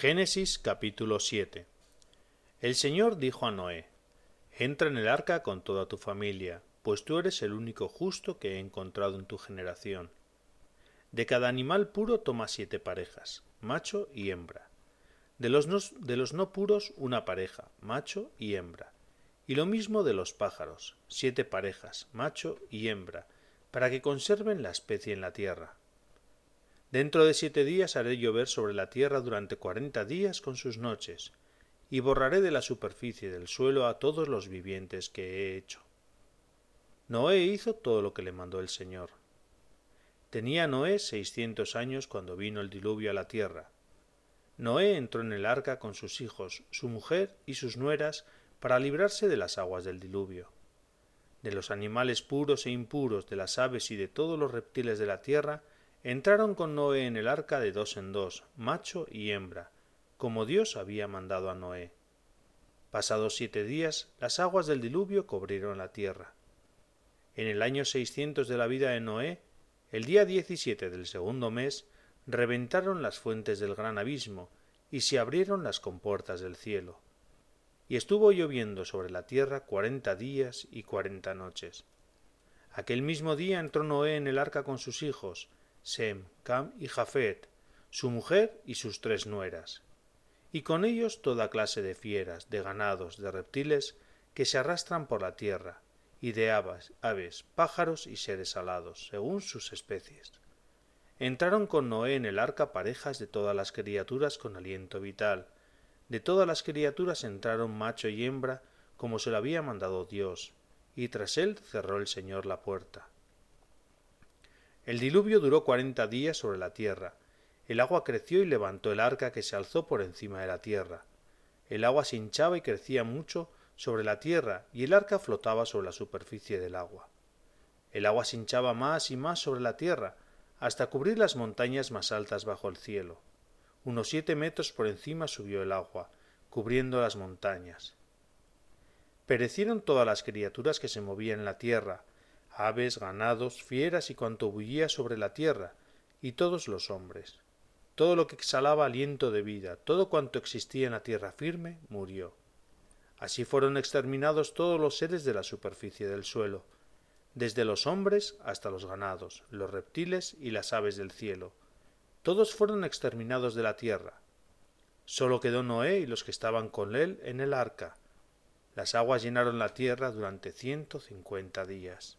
Génesis capítulo 7 El Señor dijo a Noé, Entra en el arca con toda tu familia, pues tú eres el único justo que he encontrado en tu generación. De cada animal puro toma siete parejas, macho y hembra. De los, no, de los no puros una pareja, macho y hembra. Y lo mismo de los pájaros, siete parejas, macho y hembra, para que conserven la especie en la tierra. Dentro de siete días haré llover sobre la tierra durante cuarenta días con sus noches, y borraré de la superficie del suelo a todos los vivientes que he hecho. Noé hizo todo lo que le mandó el Señor. Tenía Noé seiscientos años cuando vino el diluvio a la tierra. Noé entró en el arca con sus hijos, su mujer y sus nueras para librarse de las aguas del diluvio. De los animales puros e impuros, de las aves y de todos los reptiles de la tierra, entraron con Noé en el arca de dos en dos, macho y hembra, como Dios había mandado a Noé. Pasados siete días, las aguas del diluvio cubrieron la tierra. En el año seiscientos de la vida de Noé, el día diecisiete del segundo mes, reventaron las fuentes del gran abismo, y se abrieron las compuertas del cielo. Y estuvo lloviendo sobre la tierra cuarenta días y cuarenta noches. Aquel mismo día entró Noé en el arca con sus hijos, Sem, Cam y Jafet, su mujer y sus tres nueras, y con ellos toda clase de fieras, de ganados, de reptiles que se arrastran por la tierra, y de aves, aves, pájaros y seres alados, según sus especies. Entraron con Noé en el arca parejas de todas las criaturas con aliento vital. De todas las criaturas entraron macho y hembra, como se lo había mandado Dios, y tras él cerró el Señor la puerta. El diluvio duró cuarenta días sobre la tierra. El agua creció y levantó el arca que se alzó por encima de la tierra. El agua se hinchaba y crecía mucho sobre la tierra, y el arca flotaba sobre la superficie del agua. El agua se hinchaba más y más sobre la tierra, hasta cubrir las montañas más altas bajo el cielo. Unos siete metros por encima subió el agua, cubriendo las montañas. Perecieron todas las criaturas que se movían en la tierra, aves, ganados, fieras y cuanto bullía sobre la tierra, y todos los hombres. Todo lo que exhalaba aliento de vida, todo cuanto existía en la tierra firme, murió. Así fueron exterminados todos los seres de la superficie del suelo, desde los hombres hasta los ganados, los reptiles y las aves del cielo. Todos fueron exterminados de la tierra. Sólo quedó Noé y los que estaban con él en el arca. Las aguas llenaron la tierra durante ciento cincuenta días.